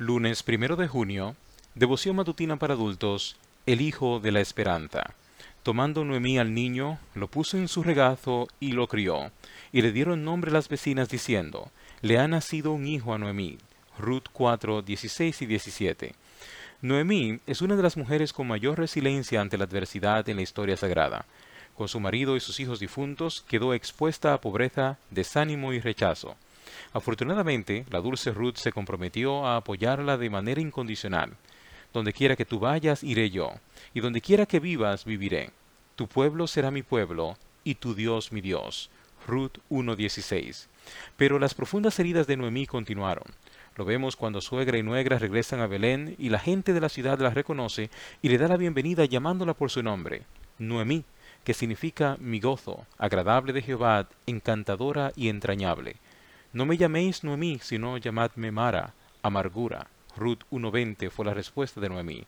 Lunes primero de junio, devoción matutina para adultos, el Hijo de la Esperanza. Tomando Noemí al niño, lo puso en su regazo y lo crió, y le dieron nombre las vecinas diciendo, le ha nacido un hijo a Noemí. Ruth 4, 16 y 17. Noemí es una de las mujeres con mayor resiliencia ante la adversidad en la historia sagrada. Con su marido y sus hijos difuntos quedó expuesta a pobreza, desánimo y rechazo. Afortunadamente, la dulce Ruth se comprometió a apoyarla de manera incondicional. Donde quiera que tú vayas, iré yo, y donde quiera que vivas, viviré. Tu pueblo será mi pueblo, y tu Dios mi Dios. Ruth 1.16. Pero las profundas heridas de Noemí continuaron. Lo vemos cuando suegra y nuegra regresan a Belén y la gente de la ciudad la reconoce y le da la bienvenida llamándola por su nombre, Noemí, que significa mi gozo, agradable de Jehová, encantadora y entrañable. No me llaméis Noemí, sino llamadme Mara, amargura. Ruth 1.20 fue la respuesta de Noemí.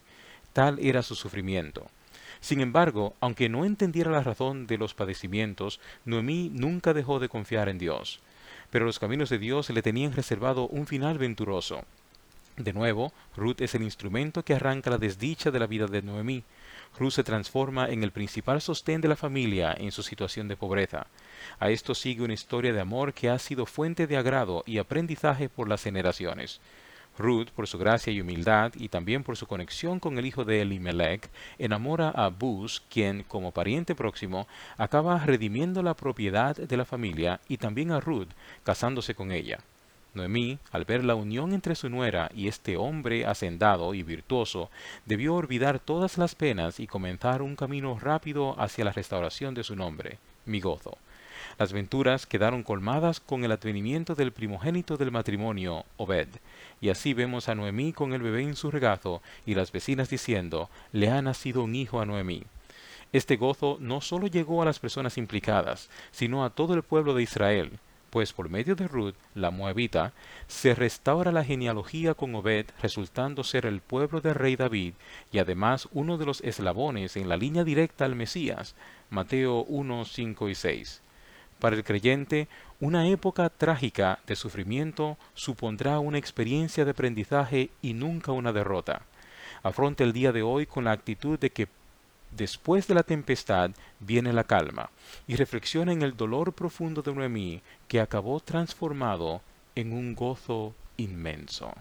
Tal era su sufrimiento. Sin embargo, aunque no entendiera la razón de los padecimientos, Noemí nunca dejó de confiar en Dios. Pero los caminos de Dios le tenían reservado un final venturoso. De nuevo, Ruth es el instrumento que arranca la desdicha de la vida de Noemí. Ruth se transforma en el principal sostén de la familia en su situación de pobreza. A esto sigue una historia de amor que ha sido fuente de agrado y aprendizaje por las generaciones. Ruth, por su gracia y humildad, y también por su conexión con el hijo de Elimelech, enamora a Bus, quien, como pariente próximo, acaba redimiendo la propiedad de la familia, y también a Ruth, casándose con ella. Noemí, al ver la unión entre su nuera y este hombre hacendado y virtuoso, debió olvidar todas las penas y comenzar un camino rápido hacia la restauración de su nombre, mi gozo. Las venturas quedaron colmadas con el advenimiento del primogénito del matrimonio, Obed, y así vemos a Noemí con el bebé en su regazo y las vecinas diciendo, le ha nacido un hijo a Noemí. Este gozo no sólo llegó a las personas implicadas, sino a todo el pueblo de Israel, pues por medio de Ruth, la moabita, se restaura la genealogía con Obed, resultando ser el pueblo del rey David y además uno de los eslabones en la línea directa al Mesías. Mateo 1, 5 y 6. Para el creyente, una época trágica de sufrimiento supondrá una experiencia de aprendizaje y nunca una derrota. Afronta el día de hoy con la actitud de que Después de la tempestad viene la calma, y reflexiona en el dolor profundo de Noemí, que acabó transformado en un gozo inmenso.